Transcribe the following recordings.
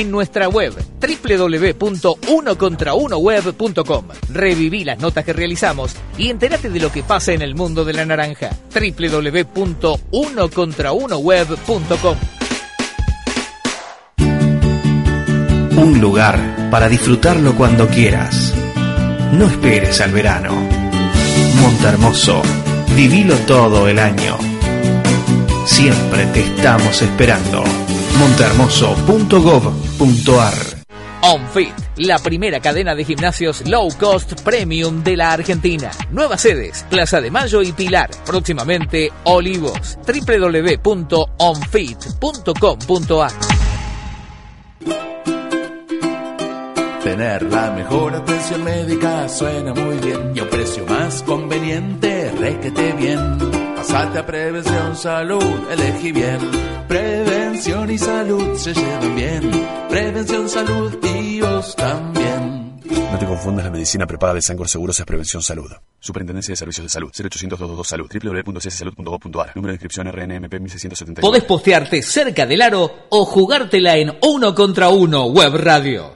en nuestra web www.unocontraunoweb.com. Reviví las notas que realizamos y entérate de lo que pasa en el mundo de la naranja. www.unocontraunoweb.com. Un lugar para disfrutarlo cuando quieras. No esperes al verano. Montermoso, vivilo todo el año. Siempre te estamos esperando. OnFit, la primera cadena de gimnasios low cost premium de la Argentina. Nuevas sedes, Plaza de Mayo y Pilar. Próximamente Olivos. www.onfit.com.ar Tener la mejor atención médica suena muy bien y a un precio más conveniente, requete bien. Pasate a Prevención Salud, elegí bien. Prevención y salud se llevan bien. Prevención Salud y vos también. No te confundas, la medicina prepaga de Sancor Seguros es Prevención Salud. Superintendencia de Servicios de Salud. 0800 222 salud www.cssalud.gov.ar Número de inscripción RNMP 1670. Podés postearte cerca del aro o jugártela en uno contra uno web radio.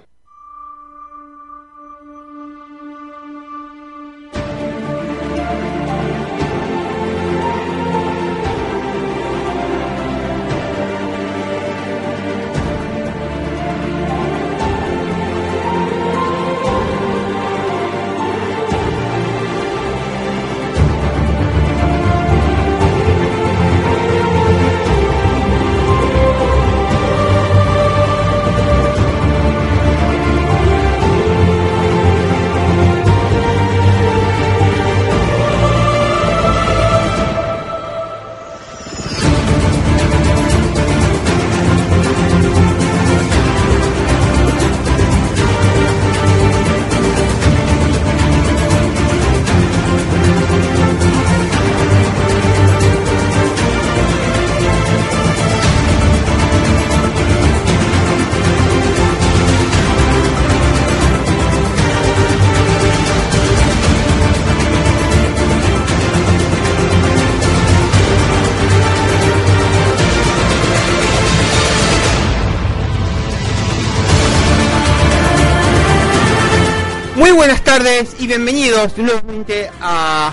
Tardes y bienvenidos nuevamente a,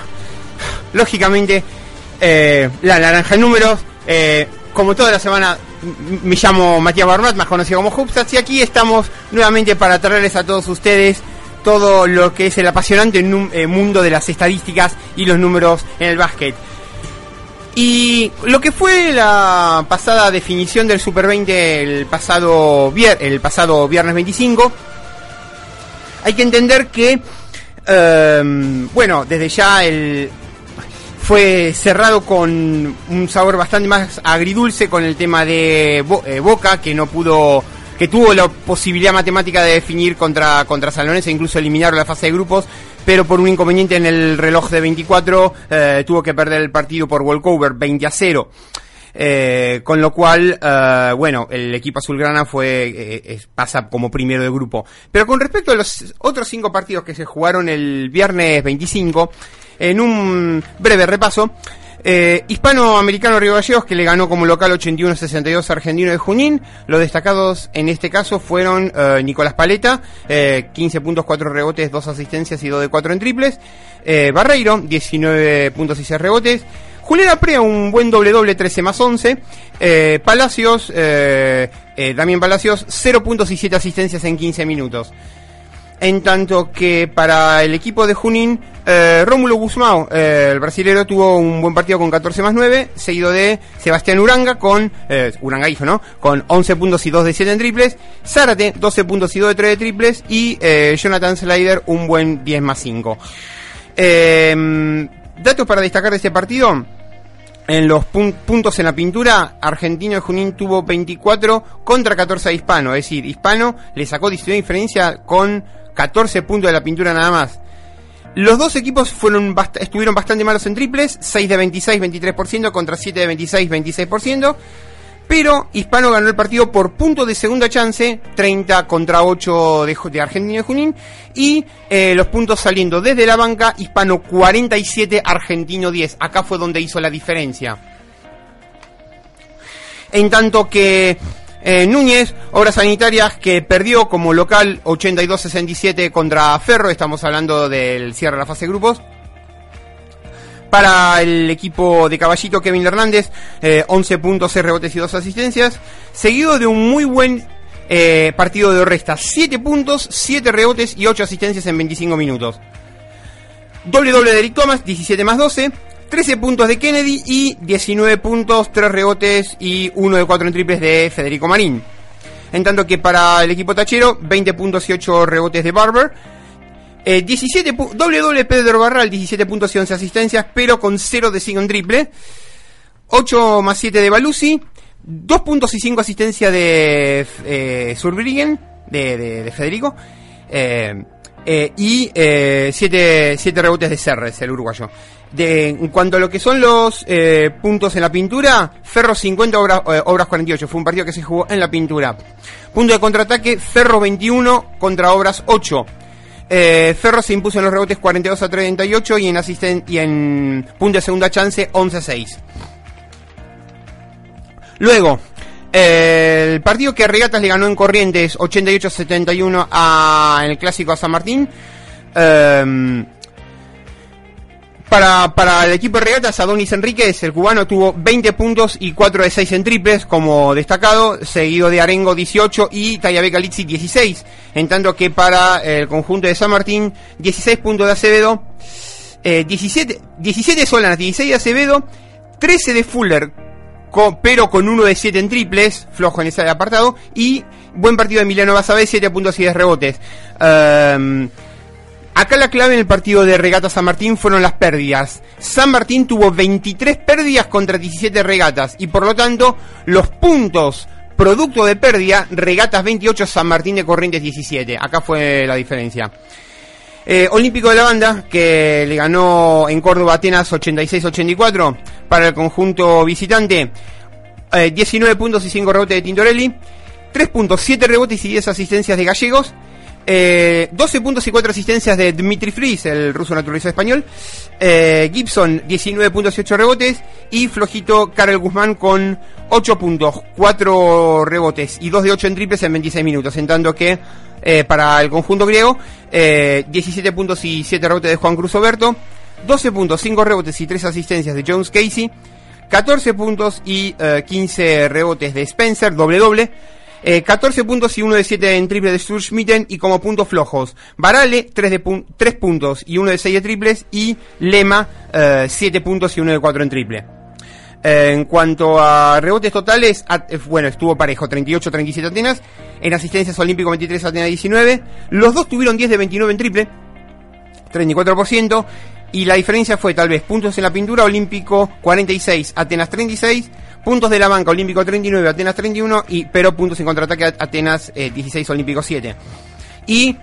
lógicamente, eh, La Naranja en Números. Eh, como toda la semana, me llamo Matías Barbat, más conocido como Hubstats, y aquí estamos nuevamente para traerles a todos ustedes todo lo que es el apasionante eh, mundo de las estadísticas y los números en el básquet. Y lo que fue la pasada definición del Super 20 el pasado, el pasado viernes 25, hay que entender que, em, bueno, desde ya el fue cerrado con un sabor bastante más agridulce con el tema de eh, Boca, que no pudo, que tuvo la posibilidad matemática de definir contra, contra San Lorenzo e incluso eliminar la fase de grupos, pero por un inconveniente en el reloj de 24 eh, tuvo que perder el partido por walkover 20 a 0. Eh, con lo cual, eh, bueno, el equipo azulgrana fue eh, pasa como primero de grupo. Pero con respecto a los otros cinco partidos que se jugaron el viernes 25, en un breve repaso, eh, Hispanoamericano Río Gallegos que le ganó como local 81-62 a Argentino de Junín. Los destacados en este caso fueron eh, Nicolás Paleta, eh, 15 puntos, 4 rebotes, 2 asistencias y 2 de 4 en triples. Eh, Barreiro, 19 puntos y 6 rebotes. Julián Aprea, un buen doble doble, 13 más 11. Eh, Palacios, eh, eh, Damián Palacios, 0 puntos y 7 asistencias en 15 minutos. En tanto que para el equipo de Junín, eh, Rómulo Guzmão, eh, el brasilero, tuvo un buen partido con 14 más 9, seguido de Sebastián Uranga con, eh, Uranga hijo, ¿no? Con 11 puntos y 2 de 7 en triples, Zárate, 12 puntos y 2 de 3 de triples, y Jonathan Slider, un buen 10 más 5. Eh, datos para destacar de este partido. En los pun- puntos en la pintura, Argentino de Junín tuvo 24 contra 14 a Hispano. Es decir, Hispano le sacó 19 diferencia con 14 puntos de la pintura nada más. Los dos equipos fueron estuvieron bastante malos en triples, 6 de 26, 23% contra 7 de 26, 26%. Pero Hispano ganó el partido por punto de segunda chance, 30 contra 8 de, de Argentino de Junín. Y eh, los puntos saliendo desde la banca, Hispano 47, Argentino 10. Acá fue donde hizo la diferencia. En tanto que Eh, Núñez, Obras Sanitarias, que perdió como local 82-67 contra Ferro, estamos hablando del cierre de la fase de grupos. Para el equipo de Caballito, Kevin Hernández, eh, 11 puntos, 6 rebotes y 2 asistencias. Seguido de un muy buen eh, partido de Orresta. 7 puntos, 7 rebotes y 8 asistencias en 25 minutos. Doble doble de Eric Thomas, 17 más 12. 13 puntos de Kennedy y 19 puntos, 3 rebotes y 1 de 4 en triples de Federico Marín. En tanto que para el equipo tachero, 20 puntos y 8 rebotes de Barber. Eh, 17 pu- doble doble Pedro Barral, 17 puntos y 11 asistencias, pero con 0 de 5 en triple. 8 más 7 de Balusi. 2 puntos y 5 asistencia de eh, de, de- de Federico. Eh, eh, y 7 rebotes de Serres, el uruguayo. De, en cuanto a lo que son los eh, puntos en la pintura, Ferro 50, obras, eh, obras 48. Fue un partido que se jugó en la pintura. Punto de contraataque, Ferro 21 contra Obras 8. Eh, Ferro se impuso en los rebotes 42 a 38 y en, asisten y en punto de segunda chance 11 a 6. Luego, eh, el partido que Regatas le ganó en Corrientes 88 a 71 a, en el clásico a San Martín. Eh, para, para el equipo de regatas, Adonis Enríquez, el cubano, tuvo 20 puntos y 4 de 6 en triples, como destacado, seguido de Arengo 18 y Tayabeca Litsi 16. En tanto que para el conjunto de San Martín, 16 puntos de Acevedo, eh, 17, 17 de Solanas, 16 de Acevedo, 13 de Fuller, co- pero con 1 de 7 en triples, flojo en ese apartado, y buen partido de Emiliano Basabé, 7 puntos y 10 rebotes. Ehm, Acá la clave en el partido de Regata San Martín fueron las pérdidas. San Martín tuvo 23 pérdidas contra 17 regatas y por lo tanto los puntos producto de pérdida, Regatas 28, San Martín de Corrientes 17. Acá fue la diferencia. Eh, Olímpico de la Banda, que le ganó en Córdoba Atenas 86-84 para el conjunto visitante. Eh, 19 puntos y 5 rebotes de Tintorelli. 3 puntos, 7 rebotes y 10 asistencias de Gallegos. Eh, 12 puntos y 4 asistencias de Dmitry Fries, el ruso naturalizado español. Eh, Gibson, 19 puntos y 8 rebotes. Y flojito Karel Guzmán con 8 puntos, 4 rebotes y 2 de 8 en triples en 26 minutos. En tanto que eh, para el conjunto griego, eh, 17 puntos y 7 rebotes de Juan Cruz Oberto. 12 puntos, 5 rebotes y 3 asistencias de Jones Casey. 14 puntos y eh, 15 rebotes de Spencer, doble doble. Eh, 14 puntos y 1 de 7 en triple de Sturschmitten y como puntos flojos. Varale, 3, de pun- 3 puntos y 1 de 6 de triples. Y Lema, eh, 7 puntos y 1 de 4 en triple. Eh, en cuanto a rebotes totales, eh, bueno, estuvo parejo, 38-37 Atenas. En asistencias olímpico 23 Atenas 19. Los dos tuvieron 10 de 29 en triple. 34%. Y la diferencia fue tal vez puntos en la pintura, Olímpico 46, Atenas 36, puntos de la banca, Olímpico 39, Atenas 31, y, pero puntos en contraataque, Atenas eh, 16, Olímpico 7. Y,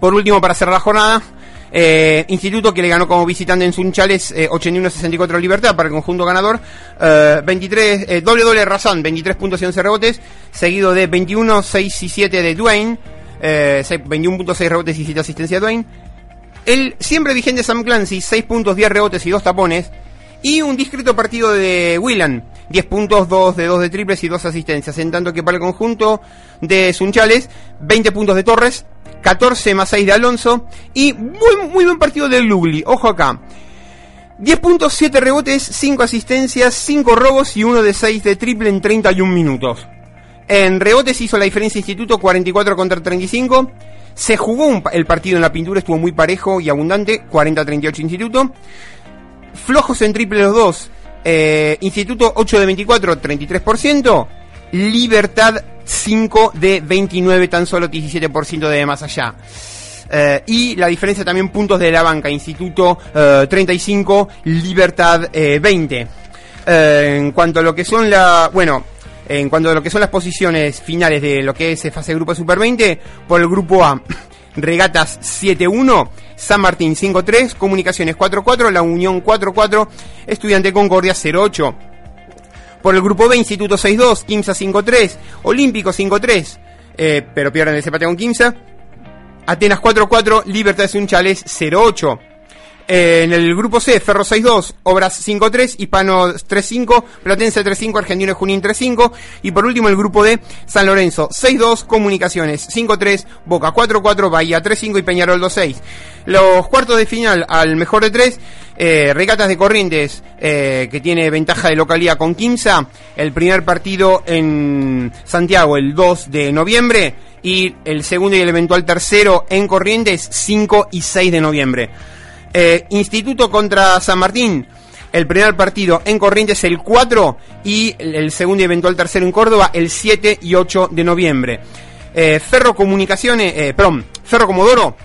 por último, para cerrar la jornada, eh, Instituto que le ganó como visitante en Sunchales eh, 81-64 Libertad para el conjunto ganador, eh, 23, eh, doble doble Razán, 23 puntos y 11 rebotes, seguido de 21, 6 y 7 de Dwayne, eh, 6 21 puntos, 6 rebotes y 7 asistencia de Dwayne. El siempre vigente Sam Clancy, 6 puntos, 10 rebotes y 2 tapones. Y un discreto partido de Willan, 10 puntos, 2 de 2 de triples y 2 asistencias. En tanto que para el conjunto de Sunchales, 20 puntos de Torres, 14 más 6 de Alonso. Y muy, muy buen partido de Lugli, ojo acá. 10 puntos, 7 rebotes, 5 asistencias, 5 robos y 1 de 6 de triple en 31 minutos. En rebotes hizo la diferencia Instituto 44 contra 35. Se jugó un el partido en la pintura, estuvo muy parejo y abundante, 40-38 Instituto. Flojos en triple los dos. Eh, Instituto 8 de 24, 33%. Libertad 5 de 29, tan solo 17% de más allá. Eh, y la diferencia también puntos de la banca. Instituto eh, 35, Libertad eh, 20. Eh, en cuanto a lo que son la... Bueno, en cuanto a lo que son las posiciones finales de lo que es fase de grupo Super 20, por el grupo A, Regatas 7-1, San Martín 5-3, Comunicaciones 4-4, La Unión 4-4, Estudiante Concordia 0-8. Por el grupo B, Instituto 6-2, Quimsa 5-3, Olímpico 5-3, eh, pero pierden ese empate con Quimsa. Atenas 4-4, Libertad Sunchales 0-8. Eh, en el grupo C, Ferro 6-2, Obras 5-3, Hispano 3-5, Platense 3-5, Argentino Junín 3-5. Y por último el grupo D, San Lorenzo 6-2, Comunicaciones 5-3, Boca 4-4, Bahía 3-5 y Peñarol 2-6. Los cuartos de final al mejor de tres, eh, Regatas de Corrientes, eh, que tiene ventaja de localidad con Quinza. El primer partido en Santiago el 2 de noviembre. Y el segundo y el eventual tercero en Corrientes 5 y 6 de noviembre. Eh, Instituto contra San Martín. El primer partido en Corrientes el 4 y el segundo y eventual tercero en Córdoba el 7 y 8 de noviembre. Eh, Ferro Comunicaciones, eh, perdón, Ferro Comodoro.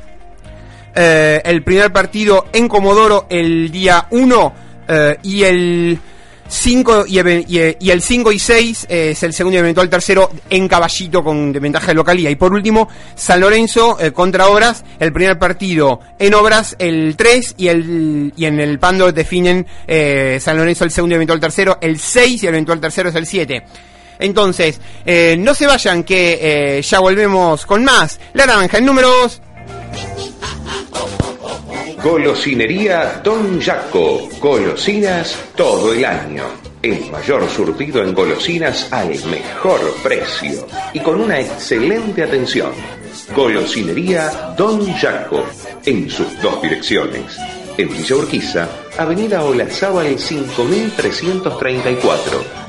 el primer partido en Comodoro el día 1 eh, y el 5 y, y, y el 5 y 6 eh, es el segundo y eventual tercero en Caballito con de ventaja de localía. Y por último, San Lorenzo eh, contra Obras, el primer partido en Obras el 3 y, el, y en el Pando definen eh, San Lorenzo el segundo y eventual tercero, el 6 y el eventual tercero es el 7. Entonces, eh, no se vayan que eh, ya volvemos con más. La naranja en números. Golosinería Don Jaco. Golosinas todo el año. El mayor surtido en golosinas al mejor precio y con una excelente atención. Golosinería Don Jaco. En sus dos direcciones. En Villa Urquiza, Avenida Olazábal 5334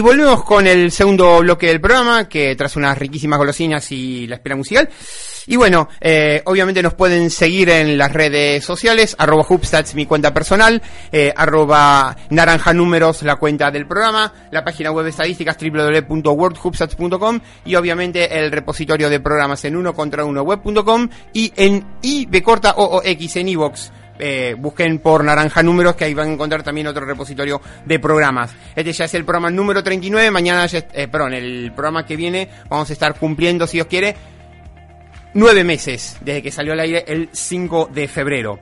Y volvemos con el segundo bloque del programa, que tras unas riquísimas golosinas y la espera musical. Y bueno, eh, obviamente nos pueden seguir en las redes sociales, arroba Hubstats, mi cuenta personal, eh, arroba naranja números, la cuenta del programa, la página web de estadísticas www.wordhubstats.com y obviamente el repositorio de programas en uno contra uno web.com y en IB corta OOX en iVox. Eh, busquen por Naranja Números, que ahí van a encontrar también otro repositorio de programas. Este ya es el programa número 39. Mañana, ya, eh, perdón, el programa que viene vamos a estar cumpliendo, si Dios quiere, nueve meses desde que salió al aire el 5 de febrero.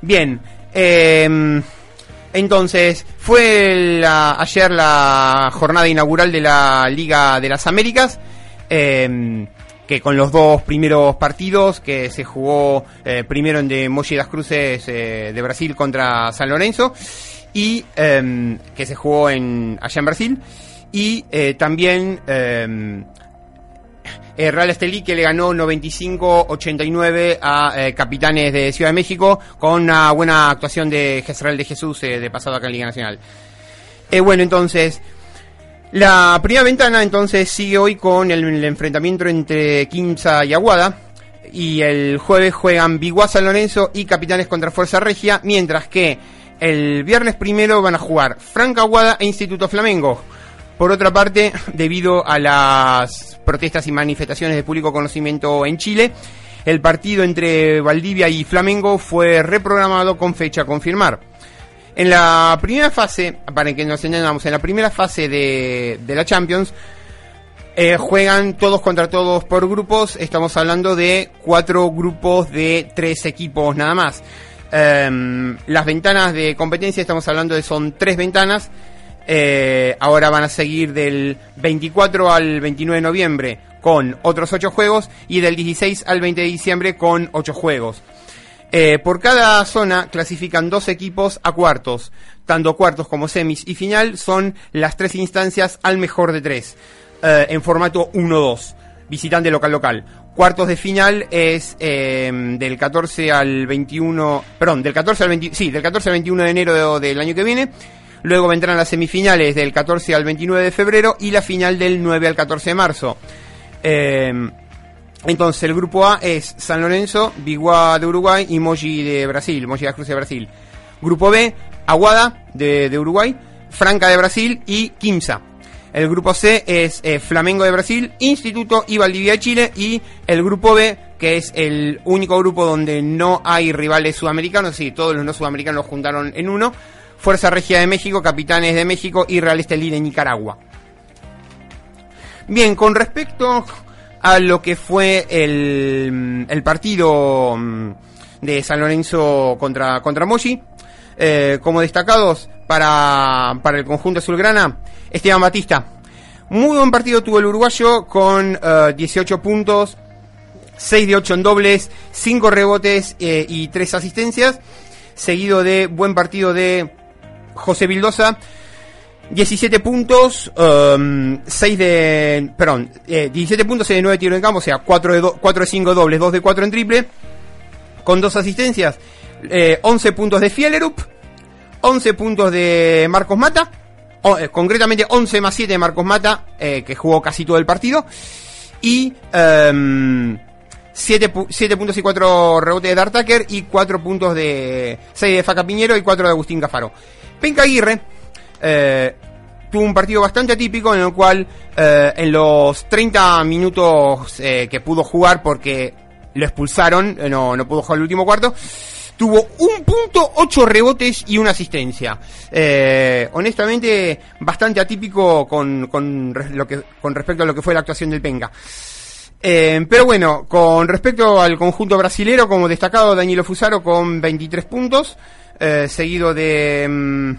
Bien, eh, entonces fue ayer la jornada inaugural de la Liga de las Américas. Eh, que con los dos primeros partidos que se jugó eh, primero en de Mogi das Cruces eh, de Brasil contra San Lorenzo y em, que se jugó en allá en Brasil y eh, también em, eh, Real Estelí que le ganó 95-89 a eh, Capitanes de Ciudad de México con una buena actuación de Jezreel de Jesús eh, de pasado acá en Liga Nacional. Eh, bueno, entonces, la primera ventana entonces sigue hoy con el, enfrentamiento entre Quimsa y Aguada. Y el jueves juegan Biguá San Lorenzo y Capitanes contra Fuerza Regia, mientras que el viernes primero van a jugar Franca Aguada e Instituto Flamengo. Por otra parte, debido a las protestas y manifestaciones de público conocimiento en Chile, el partido entre Valdivia y Flamengo fue reprogramado con fecha a confirmar. En la primera fase, para que nos entendamos, en la primera fase de, de la Champions, eh, juegan todos contra todos por grupos. Estamos hablando de cuatro grupos de tres equipos nada más. Em, las ventanas de competencia, estamos hablando de son tres ventanas. Eh, ahora van a seguir del 24 al 29 de noviembre con otros ocho juegos y del 16 al 20 de diciembre con ocho juegos. Eh, por cada zona clasifican dos equipos a cuartos. Tanto cuartos como semis y final son las tres instancias al mejor de tres. eh, en formato 1-2. Visitante local-local. Cuartos de final es eh, del 14 al 21, perdón, del 14 al 20, sí, del 14 al 21 de enero de- del año que viene. Luego vendrán las semifinales del 14 al 29 de febrero y la final del 9 al 14 de marzo. Eh, entonces, el grupo A es San Lorenzo, Biguá de Uruguay y Mogi de Brasil, Mogi das Cruz de Brasil. Grupo B, Aguada de, de Uruguay, Franca de Brasil y Quimsa. El grupo C es eh, Flamengo de Brasil, Instituto y Valdivia de Chile. Y el grupo B, que es el único grupo donde no hay rivales sudamericanos, sí, todos los no sudamericanos los juntaron en uno. Fuerza Regia de México, Capitanes de México y Real Estelí de Nicaragua. Bien, con respecto a lo que fue el, el partido mm, de San Lorenzo contra, contra Moshi, eh, como destacados para, para el conjunto azulgrana, Esteban Batista. Muy buen partido tuvo el uruguayo con eh, 18 puntos, 6 de 8 en dobles, 5 rebotes eh, y 3 asistencias, seguido de buen partido de José Vildosa, 17 puntos, um, 6 de. Perdón, eh, 17 puntos, 6 de 9 tiros en campo, o sea, 4 de, do- 4 de 5 dobles, 2 de 4 en triple, con 2 asistencias, eh, 11 puntos de Fielerup, 11 puntos de Marcos Mata, eh, concretamente 11 más 7 de Marcos Mata, eh, que jugó casi todo el partido, y. Um, 7, pu- 7 puntos y 4 rebotes de Dartaker y 4 puntos de 6 de Faca Piñero y 4 de Agustín Cafaro. Penca Aguirre eh, tuvo un partido bastante atípico en el cual eh, en los 30 minutos eh, que pudo jugar porque lo expulsaron, eh, no, no pudo jugar el último cuarto, tuvo un punto, 8 rebotes y una asistencia. Eh, honestamente, bastante atípico con, con, con respecto a lo que fue la actuación del Penca. Eh, pero bueno, con respecto al conjunto brasilero, como destacado Danilo Fusaro con 23 puntos, eh, seguido de mm,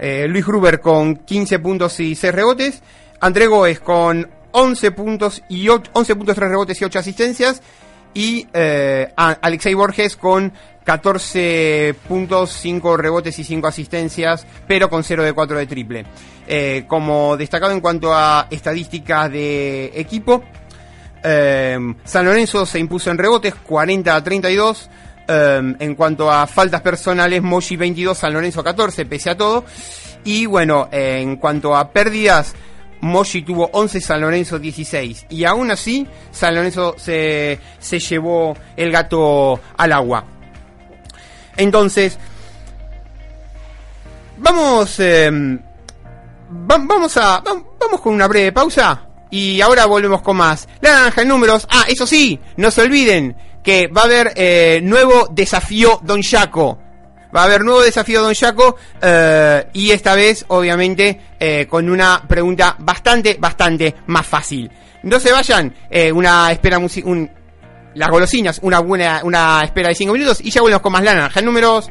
eh, Luis Gruber con 15 puntos y 6 rebotes, André Goes con 11 puntos y 8, 11 puntos, 3 rebotes y 8 asistencias, y eh, Alexei Borges con 14 puntos, 5 rebotes y 5 asistencias, pero con 0 de 4 de triple. Eh, como destacado en cuanto a estadísticas de equipo, eh, San Lorenzo se impuso en rebotes 40 a 32. Eh, en cuanto a faltas personales, Moshi 22, San Lorenzo 14, pese a todo. Y bueno, en cuanto a pérdidas, Moshi tuvo 11, San Lorenzo 16. Y aún así, San Lorenzo se, se llevó el gato al agua. Entonces, vamos, va- vamos a, va- vamos con una breve pausa y ahora volvemos con más. La naranja en números. Ah, eso sí, no se olviden que va a haber eh, nuevo desafío Don Jaco. Va a haber nuevo desafío Don Jaco eh, y esta vez, obviamente, eh, con una pregunta bastante, bastante más fácil. No se vayan, una espera un, las golosinas, una buena, una espera de 5 minutos y ya volvemos con más la naranja en números.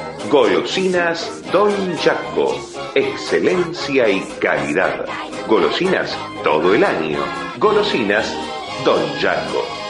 Golosinas Don Jaco, excelencia y calidad. Golosinas todo el año. Golosinas Don Jaco.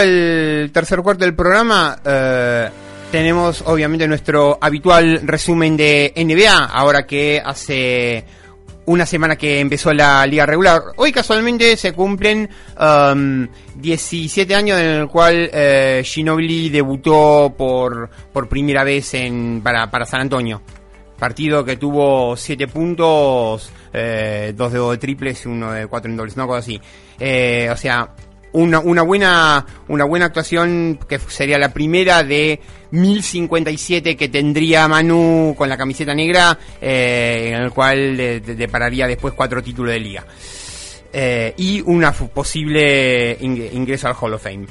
El tercer cuarto del programa, eh, tenemos obviamente nuestro habitual resumen de NBA, ahora que hace una semana que empezó la liga regular. Hoy casualmente se cumplen 17 um, años en el cual eh, Ginobili debutó por, por primera vez en, para, para San Antonio. Partido que tuvo 7 puntos, eh, dos de, de triples y uno de 4 en dobles, no cosa así. Eh, o sea, una, una, buena, una buena actuación que sería la primera de 1057 que tendría Manu con la camiseta negra, eh, en el cual depararía después cuatro títulos de liga. Eh, y una posible ingreso al Hall of Fame.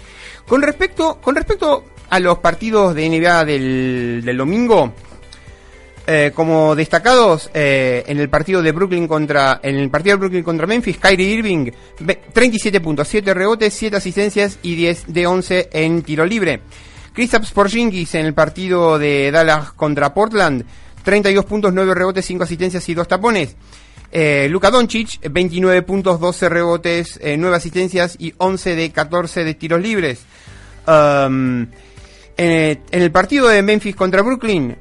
Con respecto, con respecto a los partidos de NBA del, del domingo, eh, como destacados eh, en el partido de Brooklyn contra en el partido de Brooklyn contra Memphis, Kyrie Irving 37.7 rebotes, 7 asistencias y 10 de 11 en tiro libre. Kristaps Porzingis en el partido de Dallas contra Portland 32 puntos, 9 rebotes, 5 asistencias y 2 tapones. Eh, Luka Doncic 29 puntos, 12 rebotes, 9 asistencias y 11 de 14 de tiros libres. Um, en, el partido de Memphis contra Brooklyn,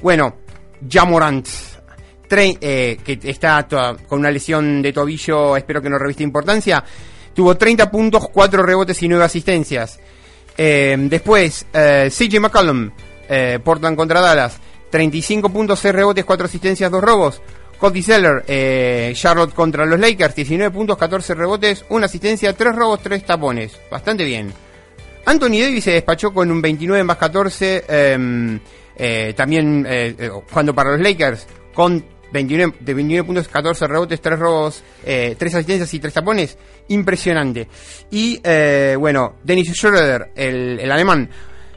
bueno, Jamorant, eh, que está con una lesión de tobillo, espero que no reviste importancia, tuvo 30 puntos, 4 rebotes y 9 asistencias. Eh, después, eh, CJ McCollum, eh, Portland contra Dallas, 35 puntos, 6 rebotes, 4 asistencias, 2 robos. Cody Zeller, eh, Charlotte contra los Lakers, 19 puntos, 14 rebotes, 1 asistencia, 3 robos, 3 tapones. Bastante bien. Anthony Davis se despachó con un 29 más 14. Eh, eh, también eh, eh, jugando para los Lakers con 29, de 29 puntos, 14 rebotes, 3 robos, eh, 3 asistencias y 3 tapones. Impresionante. Y eh, bueno, Dennis Schroeder, el, el alemán,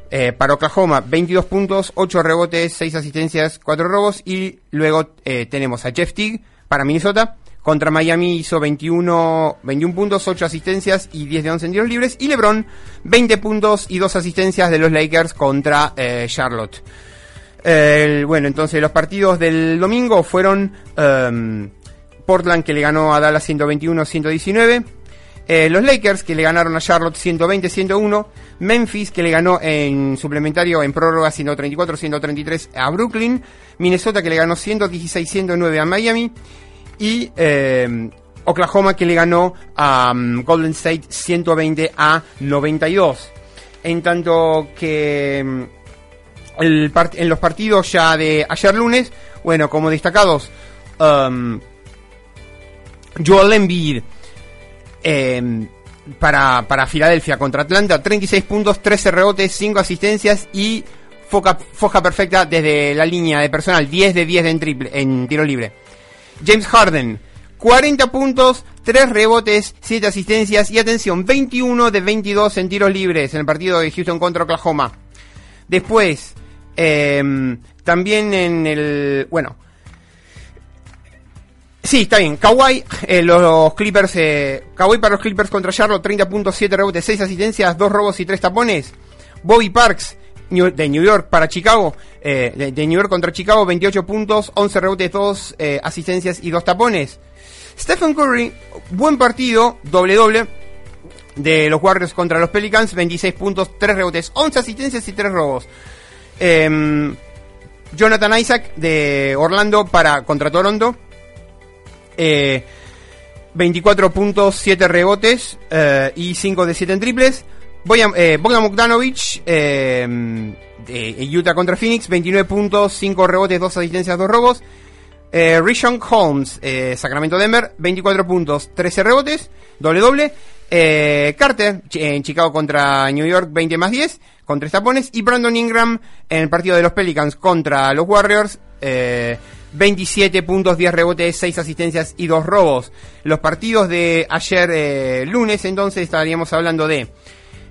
eh, para Oklahoma, 22 puntos, 8 rebotes, 6 asistencias, 4 robos. Y luego eh, tenemos a Jeff Teague para Minnesota. Contra Miami hizo 21, 21 puntos, 8 asistencias y 10 de 11 en tiros libres. Y LeBron, 20 puntos y 2 asistencias de los Lakers contra eh, Charlotte bueno, entonces los partidos del domingo fueron um, Portland que le ganó a Dallas 121-119. Eh, los Lakers que le ganaron a Charlotte 120-101. Memphis que le ganó en suplementario en prórroga 134-133 a Brooklyn. Minnesota que le ganó 116-109 a Miami. Y eh, Oklahoma que le ganó a um, Golden State 120 a 92. En tanto que um, en los partidos ya de ayer lunes, bueno, como destacados, um, Joel Embiid em, para, para Filadelfia contra Atlanta, 36 puntos, 13 rebotes, 5 asistencias y foca, foja perfecta desde la línea de personal, 10 de 10 en, triple, en tiro libre. James Harden, 40 puntos, 3 rebotes, 7 asistencias y atención, 21 de 22 en tiros libres en el partido de Houston contra Oklahoma. Después, eh, también en el. Bueno. Sí, está bien. Kawhi, eh, los Clippers. Eh, Kawhi para los Clippers contra Charlotte, 30.7 rebotes, 6 asistencias, 2 robos y 3 tapones. Bobby Parks de New York para Chicago, eh, de, de, New York contra Chicago, 28 puntos, 11 rebotes, 2 eh, asistencias y 2 tapones. Stephen Curry, buen partido, doble doble, de los Warriors contra los Pelicans, 26 puntos, 3 rebotes, 11 asistencias y 3 robos. Em, Jonathan Isaac de Orlando para contra Toronto. 24 eh, puntos, 7 rebotes eh, y 5 de 7 en triples. Bogdan, eh, Bogdan em, de Utah contra Phoenix, 29 puntos, 5 rebotes, 2 asistencias, 2 robos. Eh, Rishon Holmes, Sacramento Denver, 24 puntos, 13 rebotes, doble doble. Carter en Chicago contra New York, 20 más 10 con tres tapones. Y Brandon Ingram en el partido de los Pelicans contra los Warriors. 27 eh, puntos, 10 rebotes, 6 asistencias y 2 robos. Los partidos de ayer eh, lunes, entonces estaríamos hablando de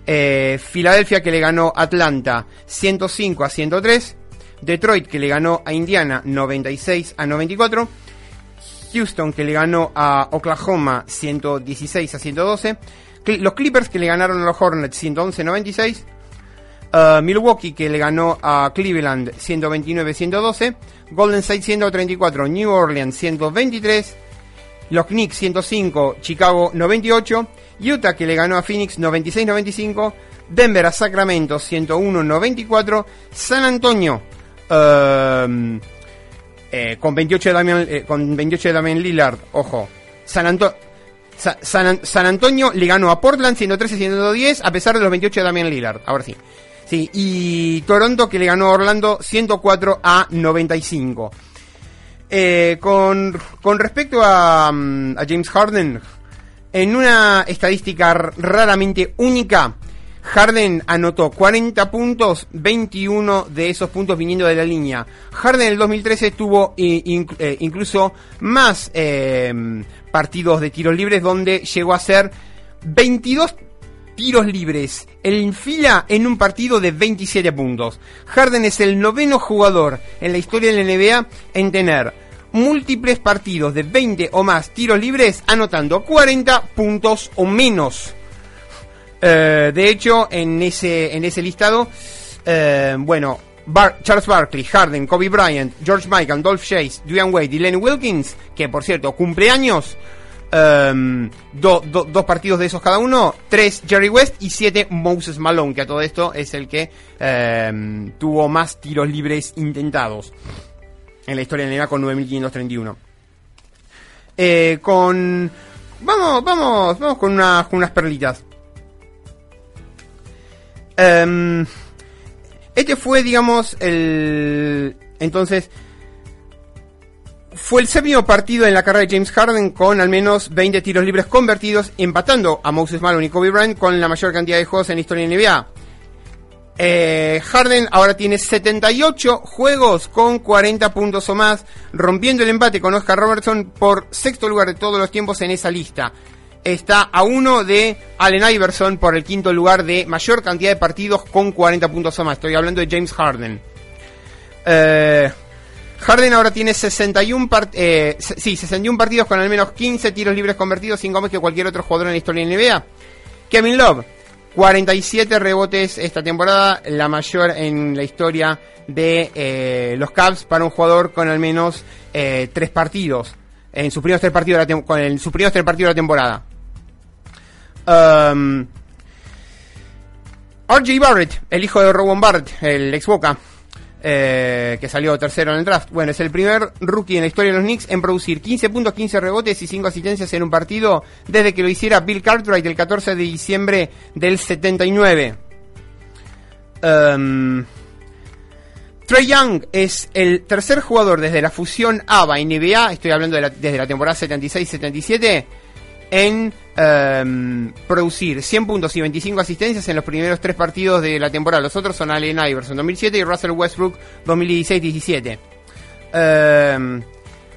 eh, Filadelfia que le ganó Atlanta 105 a 103. Detroit que le ganó a Indiana 96 a 94. Houston que le ganó a Oklahoma 116 a 112. Los Clippers que le ganaron a los Hornets 111 a 96. Uh, Milwaukee que le ganó a Cleveland 129-112. Golden State 134. New Orleans 123. Los Knicks 105. Chicago 98. Utah que le ganó a Phoenix 96-95. Denver a Sacramento 101-94. San Antonio uh, eh, con 28 de Damian, eh, con 28 de Damian Lillard. Ojo. San Antonio. San, Antonio le ganó a Portland 113-110 a pesar de los 28 de Damian Lillard. Ahora sí. Sí, y Toronto que le ganó a Orlando 104 a 95. Eh, con, con respecto a, mm, a James Harden, En una estadística raramente única, Harden anotó 40 puntos, 21 de esos puntos viniendo de la línea. Harden en el 2013 tuvo eh, incluso más partidos de tiros libres donde llegó a ser 22 tiros libres en fila en un partido de 27 puntos. Harden es el noveno jugador en la historia de la NBA en tener múltiples partidos de 20 o más tiros libres anotando 40 puntos o menos. Eh, de hecho, en ese, en ese listado, eh, bueno, Charles Barkley, Harden, Kobe Bryant, George Michael, Dolph Chase, Dwayne Wade y Lenny Wilkins, que por cierto, cumpleaños, Um, dos partidos de esos cada uno, tres Jerry West y siete Moses Malone, que a todo esto es el que em, tuvo más tiros libres intentados en la historia de NBA con 9.531. Eh, con... Vamos, vamos, vamos con, unas, con unas perlitas. Em, este fue, digamos, el... Entonces, fue el séptimo partido en la carrera de James Harden con al menos 20 tiros libres convertidos, empatando a Moses Malone y Kobe Bryant con la mayor cantidad de juegos en la historia de NBA. Eh, Harden ahora tiene 78 juegos con 40 puntos o más, rompiendo el empate con Oscar Robertson por sexto lugar de todos los tiempos en esa lista. Está a uno de Allen Iverson por el quinto lugar de mayor cantidad de partidos con 40 puntos o más. Estoy hablando de James Harden. Eh, Harden ahora tiene 61, eh, sí, 61 partidos con al menos 15 tiros libres convertidos, sin más que cualquier otro jugador en la historia de NBA. Kevin Love, 47 rebotes esta temporada, la mayor en la historia de eh, los Cavs para un jugador con al menos eh, 3 partidos. En sus primeros 3 partidos de la, con sus primeros tres partidos de la temporada. Um, RJ Barrett, el hijo de Robin Barrett, el ex Boca, eh, que salió tercero en el draft. Bueno, es el primer rookie en la historia de los Knicks en producir 15 puntos, 15 rebotes y 5 asistencias en un partido desde que lo hiciera Bill Cartwright el 14 de diciembre del 79. Um, Trey Young es el tercer jugador desde la fusión ABA NBA, estoy hablando desde la temporada 76-77, en em, producir 100 puntos y 25 asistencias en los primeros tres partidos de la temporada. Los otros son Allen Iverson 2007 y Russell Westbrook 2016-17. Em,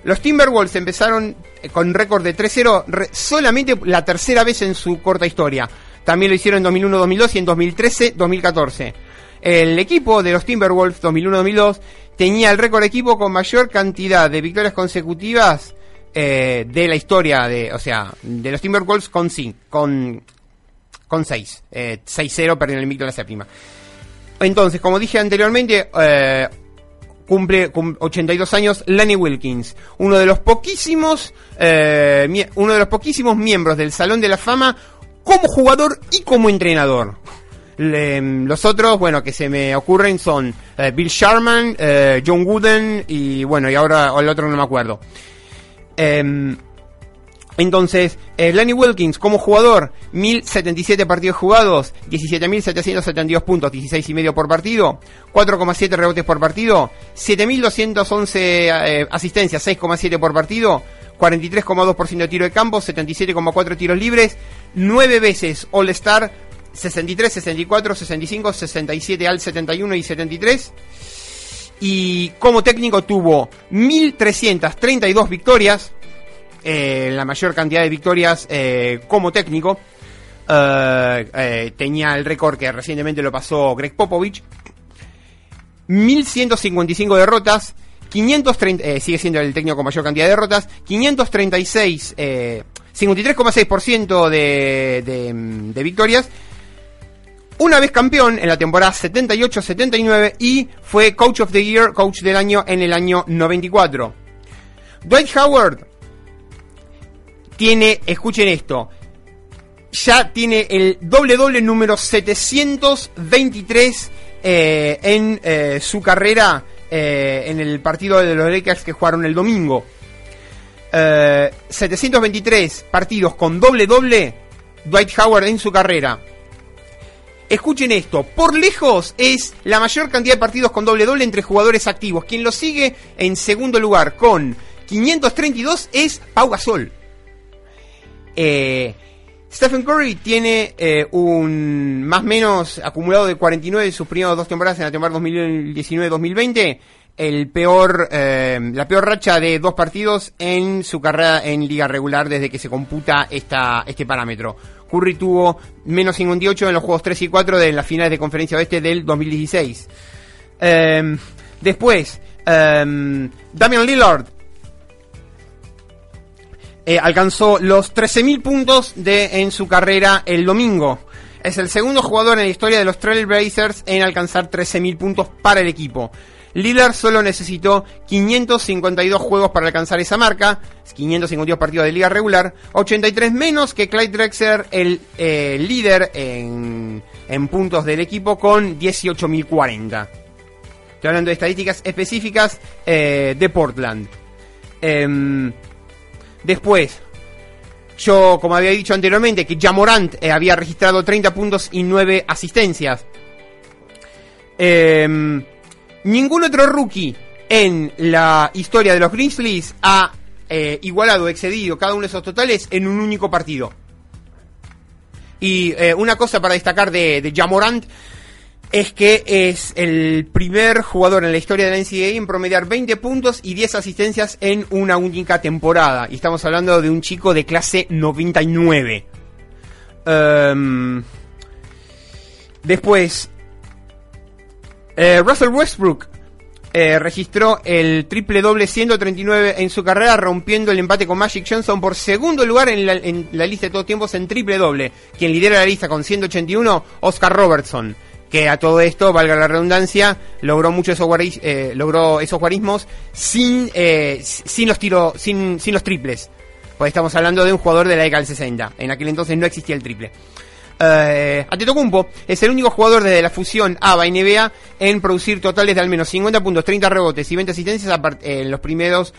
los Timberwolves empezaron con récord de 3-0 solamente la tercera vez en su corta historia. También lo hicieron en 2001-2002 y en 2013-2014. El equipo de los Timberwolves 2001-2002 tenía el récord equipo con mayor cantidad de victorias consecutivas eh, de la historia de, o sea, de los Timberwolves con con con 6. 6-0 perdiendo el invicto en la séptima. Entonces, como dije anteriormente, eh, cumple 82 años Lenny Wilkins, uno de los poquísimos eh, uno de los poquísimos miembros del Salón de la Fama como jugador y como entrenador. los otros, bueno, que se me ocurren son Bill Sharman, John Wooden y bueno, y ahora el otro no me acuerdo. Em, entonces, eh, Wilkins como jugador, 1077 partidos jugados, 17.772 puntos, 16 y medio por partido, 4,7 rebotes por partido, 7.211 eh, asistencias, 6,7 por partido, 43,2% de tiro de campo, 77,4 tiros libres, 9 veces All-Star, 63, 64, 65, 67 al 71 y 73 y como técnico tuvo 1.332 victorias, eh, la mayor cantidad de victorias eh, como técnico. Eh, tenía el récord que recientemente lo pasó Greg Popovich. 1155 derrotas, 530, sigue siendo el técnico con mayor cantidad de derrotas, 536, 53,6% de, de, de victorias una vez campeón en la temporada 78-79 y fue Coach of the Year, Coach del año en el año 94. Dwight Howard tiene, escuchen esto, ya tiene el doble doble número 723 eh, en eh, su carrera eh, en el partido de los Lakers que jugaron el domingo. 723 partidos con doble doble Dwight Howard en su carrera. Escuchen esto, por lejos es la mayor cantidad de partidos con doble doble entre jugadores activos. Quien lo sigue en segundo lugar con 532 es Pau Gasol. Eh, Stephen Curry tiene eh, un más menos acumulado de 49 de sus primeros dos temporadas en la temporada 2019-2020, el peor, eh, la peor racha de dos partidos en su carrera en liga regular desde que se computa esta, este parámetro. Curry tuvo menos 58 en los juegos 3 y 4 de las finales de conferencia oeste del 2016. Eh, después, eh, Damian Lillard eh, alcanzó los 13.000 puntos de, en su carrera el domingo. Es el segundo jugador en la historia de los Trailblazers en alcanzar 13.000 puntos para el equipo. Lillard solo necesitó 552 juegos para alcanzar esa marca, 552 partidos de liga regular, 83 menos que Clyde Drexler, el eh, líder en, en puntos del equipo, con 18.040. Estoy hablando de estadísticas específicas eh, de Portland. Em, después, yo, como había dicho anteriormente, que Jamorant eh, había registrado 30 puntos y 9 asistencias. Em, ningún otro rookie en la historia de los Grizzlies ha eh, igualado, excedido cada uno de esos totales en un único partido. Y eh, una cosa para destacar de, de Jamorant es que es el primer jugador en la historia de la NCAA en promediar 20 puntos y 10 asistencias en una única temporada. Y estamos hablando de un chico de clase 99. Um, después, eh, Russell Westbrook eh, registró el triple doble 139 en su carrera, rompiendo el empate con Magic Johnson por segundo lugar en la, en la lista de todos tiempos en triple doble. Quien lidera la lista con 181, Oscar Robertson que a todo esto, valga la redundancia, logró muchos esos, eh, logró esos guarismos sin, eh, sin los tiros, sin, sin los triples. Pues estamos hablando de un jugador de la década del 60. En aquel entonces no existía el triple. Eh, Antetokounmpo es el único jugador desde la fusión ABA y NBA en producir totales de al menos 50 puntos, 30 rebotes y 20 asistencias en los primeros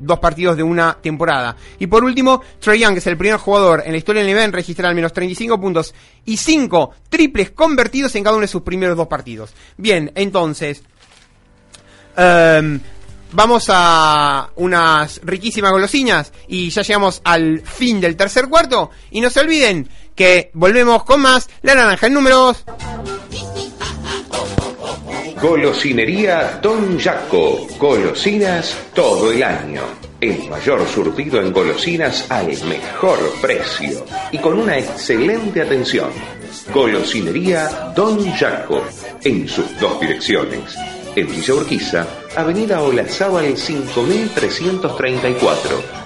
dos partidos de una temporada. Y por último, Trey Young es el primer jugador en la historia del NBA en registrar al menos 35 puntos y 5 triples convertidos en cada uno de sus primeros dos partidos. Bien, entonces, um, vamos a unas riquísimas golosinas y ya llegamos al fin del tercer cuarto. Y no se olviden que volvemos con más La Naranja en números. Golosinería Don Jaco. Golosinas todo el año. El mayor surtido en golosinas al mejor precio y con una excelente atención. Golosinería Don Jaco. En sus dos direcciones. En Villa Urquiza, Avenida Olazábal 5334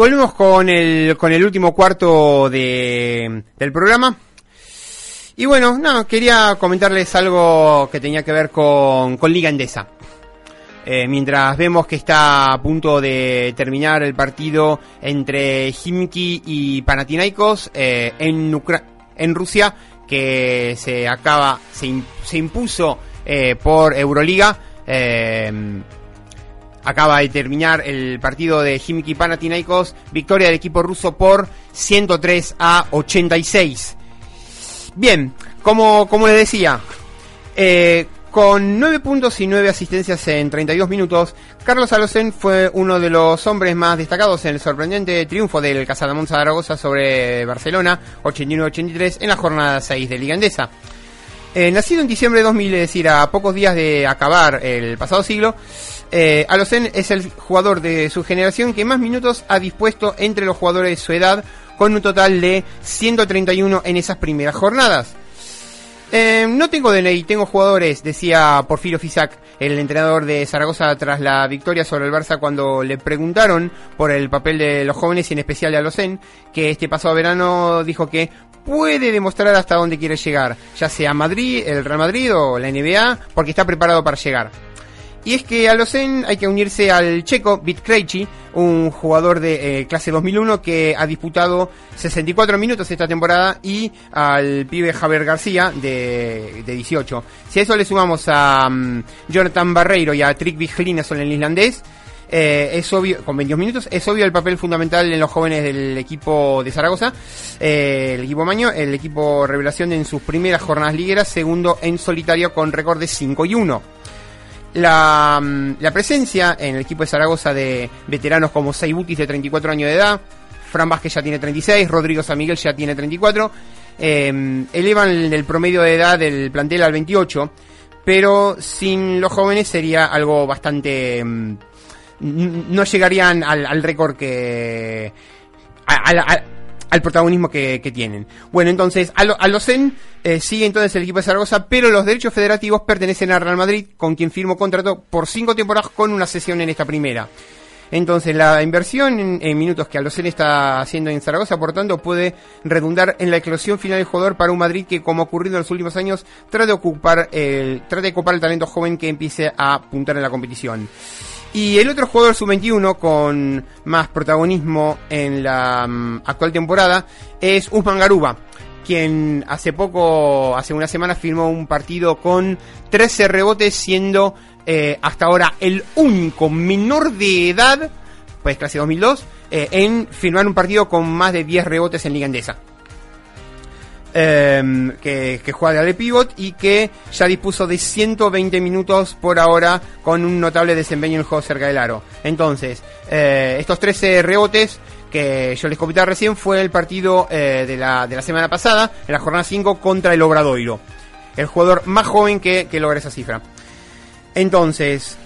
Volvemos con el, con el último cuarto de, del programa. Y bueno, no, quería comentarles algo que tenía que ver con, con Liga Endesa. Eh, mientras vemos que está a punto de terminar el partido entre Himki y Panathinaikos eh, en, en Rusia, que se acaba, se, se impuso eh, por Euroliga. Acaba de terminar el partido de Himki Panathinaikos, victoria del equipo ruso por 103 a 86. Bien, como, como les decía, eh, con 9 puntos y 9 asistencias en 32 minutos, Carlos Alocen fue uno de los hombres más destacados en el sorprendente triunfo del Casadamón Zaragoza sobre Barcelona 81-83 en la jornada 6 de Liga Endesa. Eh, nacido en diciembre de 2000, es decir, a pocos días de acabar el pasado siglo, eh, es el jugador de su generación que más minutos ha dispuesto entre los jugadores de su edad, con un total de 131 en esas primeras jornadas. Eh, no tengo DNI, tengo jugadores, decía Porfirio Fisac, el entrenador de Zaragoza tras la victoria sobre el Barça cuando le preguntaron por el papel de los jóvenes y en especial de Alocen, que este pasado verano dijo que puede demostrar hasta dónde quiere llegar, ya sea Madrid, el Real Madrid o la NBA, porque está preparado para llegar. Y es que a Locen hay que unirse al checo Bit Krejci, un jugador de eh, clase 2001 que ha disputado 64 minutos esta temporada, y al pibe Javier García de, de 18. Si a eso le sumamos a mm, Jonathan Barreiro y a Trick Viglinason, el islandés, eh, es obvio, con 22 minutos, es obvio el papel fundamental en los jóvenes del equipo de Zaragoza, eh, el equipo Maño, el equipo revelación en sus primeras jornadas ligueras, segundo en solitario con récord de 5 y 1 la, mm, la presencia en el equipo de Zaragoza de veteranos como Saibutis de 34 años de edad, Fran Vázquez ya tiene 36, Rodrigo San Miguel ya tiene 34, eh, elevan el, promedio de edad del plantel al 28, pero sin los jóvenes sería algo bastante... mm, no llegarían al, al récord que... al protagonismo que, que tienen. Bueno, entonces, a, lo, a los eh, sigue entonces el equipo de Zaragoza, pero los derechos federativos pertenecen al Real Madrid, con quien firmó contrato por cinco temporadas con una sesión en esta primera. Entonces, la inversión en, en minutos que Alocen está haciendo en Zaragoza, por tanto, puede redundar en la eclosión final del jugador para un Madrid que, como ha ocurrido en los últimos años, trata de ocupar el, trata de ocupar el talento joven que empiece a apuntar en la competición. Y el otro jugador sub-21 con más protagonismo en la mm, actual temporada es Usman Garuba, quien hace poco, hace una semana, firmó un partido con 13 rebotes, siendo eh, hasta ahora el único menor de edad, pues clase 2002, eh, en firmar un partido con más de 10 rebotes en Liga Endesa. Em, que, juega de pivot y que ya dispuso de 120 minutos por ahora con un notable desempeño en el juego cerca del aro. Entonces, eh, estos 13 rebotes que yo les comentaba recién fue el partido eh, de, la, de la semana pasada, en la jornada 5 contra el Obradoiro. El jugador más joven que, que logra esa cifra. Entonces,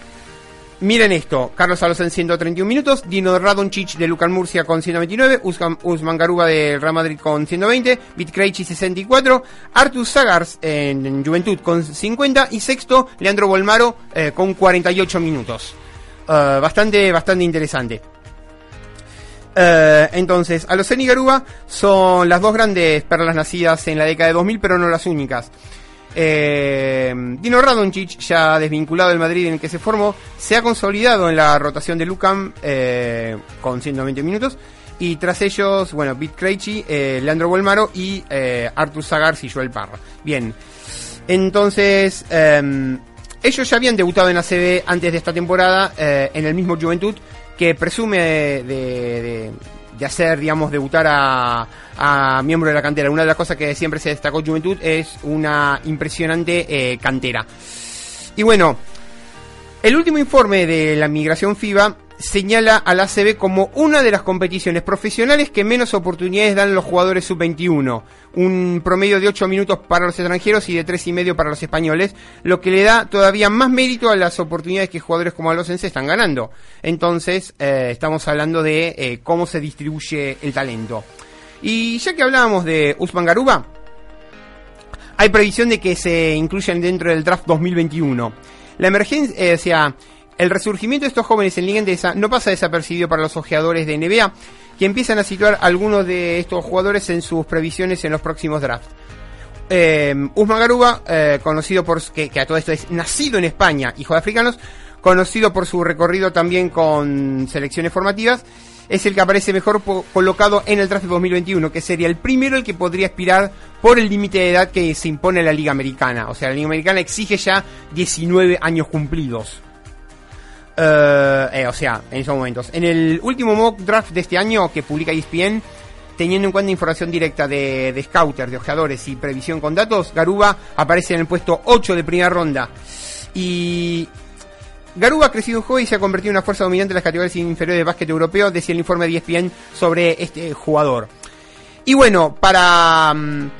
Miren esto, Carlos Alonso en 131 minutos, Dino Radoncic de Lucan Murcia con 129, Usman, Usman Garuba de Real Madrid con 120, Bitkrejci 64, Artus Sagars en, en Juventud con 50 y sexto Leandro Bolmaro eh, con 48 minutos. Eh, bastante, bastante interesante. Eh, entonces, Alocen y Garuba son las dos grandes perlas nacidas en la década de 2000, pero no las únicas. Eh, Dino Radoncic, ya desvinculado del Madrid en el que se formó, se ha consolidado en la rotación de Lucam eh, con 120 minutos. Y tras ellos, bueno, Bit Krejci, eh, Leandro Bolmaro y Artur Sagars y Joel Parra. Bien, entonces, eh, ellos ya habían debutado en ACB antes de esta temporada en el mismo Juventud que presume de- de hacer, digamos, debutar a, a miembro de la cantera. Una de las cosas que siempre se destacó Juventud es una impresionante eh, cantera. Y bueno, el último informe de la migración FIBA señala al ACB como una de las competiciones profesionales que menos oportunidades dan los jugadores sub-21. Un promedio de 8 minutos para los extranjeros y de 3 y medio para los españoles, lo que le da todavía más mérito a las oportunidades que jugadores como Alosense están ganando. Entonces, eh, estamos hablando de eh, cómo se distribuye el talento. Y ya que hablábamos de Usman Garuba, hay previsión de que se incluyan dentro del draft 2021. La emergencia, eh, el resurgimiento de estos jóvenes en Liga Endesa no pasa desapercibido para los ojeadores de NBA, que empiezan a situar algunos de estos jugadores en sus previsiones en los próximos drafts. Eh, Usman Garuba, eh, conocido por que, que, a todo esto es nacido en España, hijo de africanos, conocido por su recorrido también con selecciones formativas, es el que aparece mejor colocado en el draft de 2021, que sería el primero el que podría aspirar por el límite de edad que se impone en la Liga Americana. O sea, la Liga Americana exige ya 19 años cumplidos. Uh, o sea, en esos momentos. En el último mock draft de este año que publica ESPN, teniendo en cuenta información directa de, de scouters, de ojeadores y previsión con datos, Garuba aparece en el puesto 8 de primera ronda. Y Garuba ha crecido un juego y se ha convertido en una fuerza dominante en las categorías inferiores de básquet europeo, decía el informe de ESPN sobre este jugador. Y bueno, para... Um,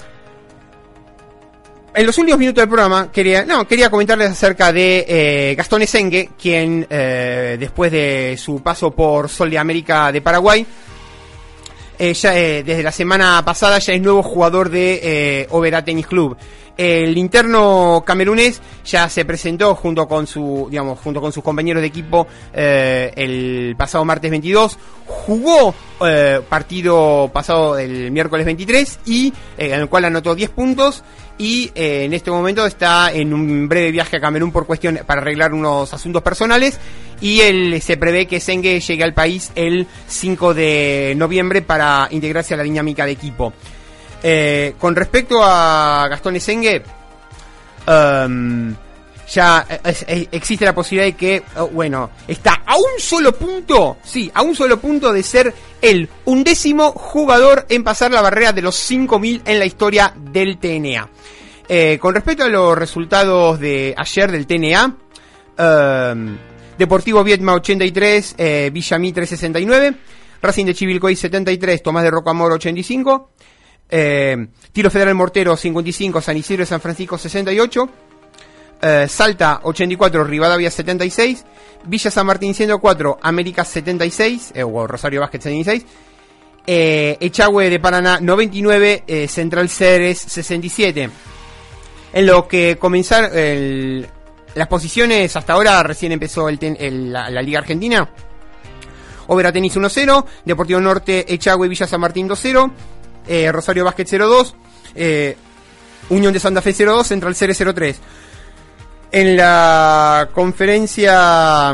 en los últimos minutos del programa quería, no, quería comentarles acerca de eh, Gastón Esengue, quien eh, después de su paso por Sol de América de Paraguay, eh, ya, eh, desde la semana pasada ya es nuevo jugador de Overa Tennis Club. El interno camerunés ya se presentó junto con su, digamos, junto con sus compañeros de equipo el pasado martes 22. Jugó partido pasado el miércoles 23 y en el cual anotó 10 puntos y eh, en este momento está en un breve viaje a Camerún por cuestión para arreglar unos asuntos personales y él se prevé que Sengue llegue al país el 5 de noviembre para integrarse a la dinámica de equipo. Eh, con respecto a Gastón Esengue, um, ya es, es, existe la posibilidad de que, oh, bueno, está a un solo punto, sí, a un solo punto de ser el undécimo jugador en pasar la barrera de los 5.000 en la historia del TNA. Eh, con respecto a los resultados de ayer del TNA, um, Deportivo Vietma 83, eh, Villamí 369, Racing de Chivilcoy 73, Tomás de Rocamor 85, eh, Tiro Federal Mortero 55, San Isidro de San Francisco 68, eh, Salta 84, Rivadavia 76, Villa San Martín 104, América 76, eh, o Rosario Vázquez 76, eh, Echagüe de Paraná 99, eh, Central Ceres 67. En lo que comenzar las posiciones, hasta ahora recién empezó la, Liga Argentina. Obera Tenis 1-0, Deportivo Norte, Echagüe, Villa San Martín 2-0, eh, Rosario Básquet 02, eh, Unión de Santa Fe 02, Central Ceres 03. En la conferencia,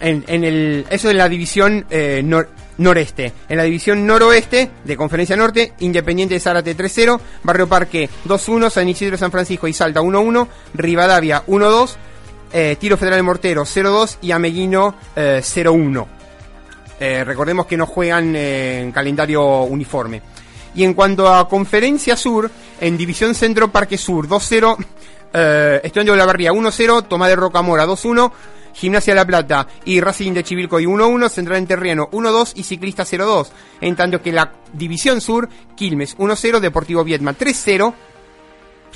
en, en el, eso en la división eh, nor, noreste. En la división noroeste de Conferencia Norte, Independiente de Zárate 3-0, Barrio Parque 2-1, San Isidro San Francisco y Salta 1-1, Rivadavia 1-2, eh, Tiro Federal de Mortero 0-2 y Ameguino eh, 0-1. Eh, recordemos que no juegan en calendario uniforme. Y en cuanto a Conferencia Sur, en División Centro Parque Sur 2-0, eh, Estudiante de la Barría 1-0, Tomás de Rocamora 2-1, Gimnasia La Plata y Racing de Chivilcoy 1-1, Central en Terreno 1-2 y Ciclista 0-2. En tanto que la División Sur, Quilmes 1-0, Deportivo Vietma 3-0,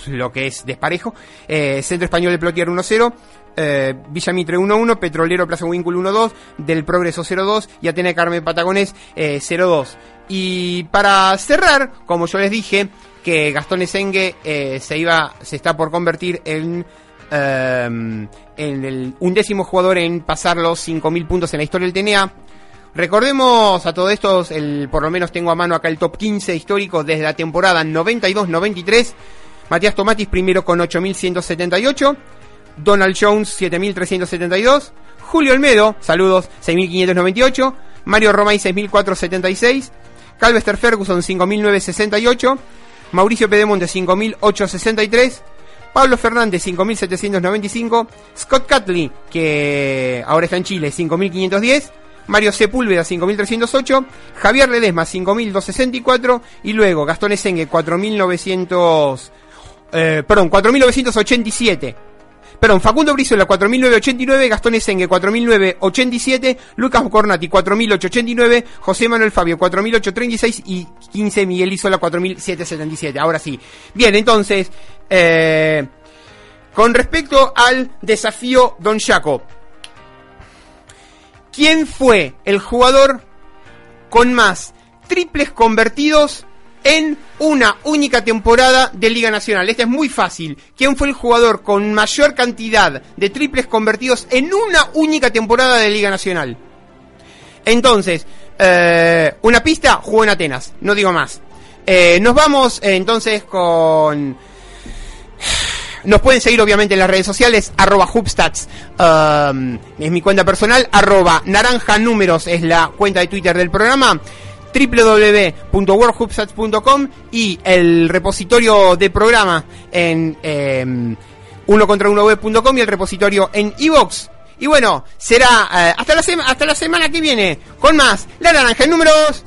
lo que es desparejo, eh, Centro Español de Plotier 1-0, eh, Villa Mitre 1-1, Petrolero Plaza Wincul 1-2, Del Progreso 0-2 y Atena Carmen Patagones eh, 0-2. Y para cerrar, como yo les dije, que Gastón Esengue eh, se iba, se está por convertir en, eh, en el undécimo jugador en pasar los 5.000 puntos en la historia del TNA. Recordemos a todos estos, el, por lo menos tengo a mano acá el top 15 histórico desde la temporada 92-93. Matías Tomatis primero con 8.178. Donald Jones 7.372. Julio Olmedo, saludos, 6.598. Mario Romay 6.476. Calvester Ferguson 5.968. Mauricio Pedemonte 5.863. Pablo Fernández 5.795. Scott Catley, que ahora está en Chile, 5.510. Mario Sepúlveda 5.308, Javier Ledesma 5.264 y luego Gastón Esengue 4.900, eh, perdón, 4.987. Perdón, Facundo Brizuela 4.989, Gastón Esengue 4.987, Lucas Cornati 4.889, José Manuel Fabio 4.836 y 15 Miguel Isola 4.777. Ahora sí. Bien, entonces, eh, con respecto al desafío Don Jaco, ¿quién fue el jugador con más triples convertidos en una única temporada de Liga Nacional. Este es muy fácil. ¿Quién fue el jugador con mayor cantidad de triples convertidos en una única temporada de Liga Nacional? Entonces, eh, una pista, jugó en Atenas, no digo más. Eh, nos vamos eh, entonces con... Nos pueden seguir obviamente en las redes sociales, arroba Hubstats um, es mi cuenta personal, arroba naranja números es la cuenta de Twitter del programa www.worldhubstats.com y el repositorio de programa en eh, uno contra uno web.com y el repositorio en iVox. Y bueno, será eh, hasta, la hasta la semana que viene con más La Naranja en Números.